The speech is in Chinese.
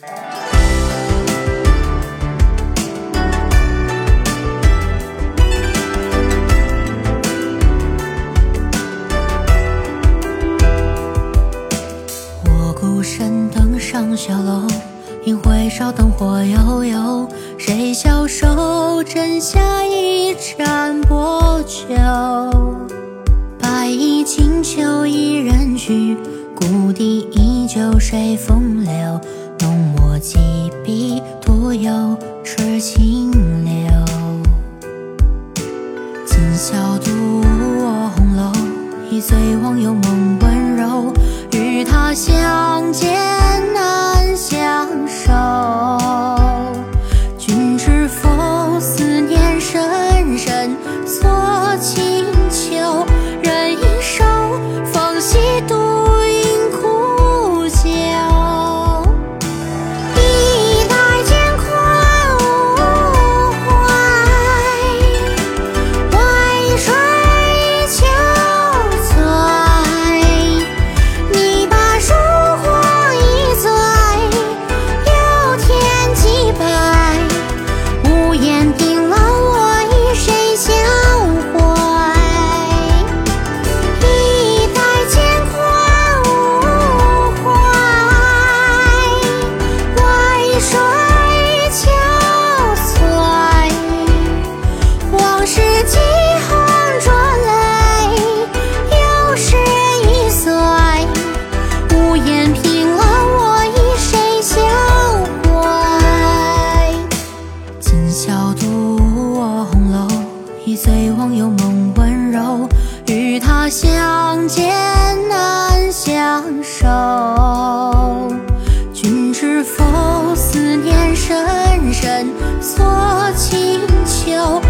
我孤身登上小楼，引挥烧灯火悠悠。谁消瘦？斟下一盏薄酒。白衣清秋一人去，故地依旧谁风流。几笔徒有痴情留。今宵独卧红楼，一醉忘忧梦温柔。与他相见一醉忘忧梦温柔。与他相见难相守，君知否？思念深深锁清秋。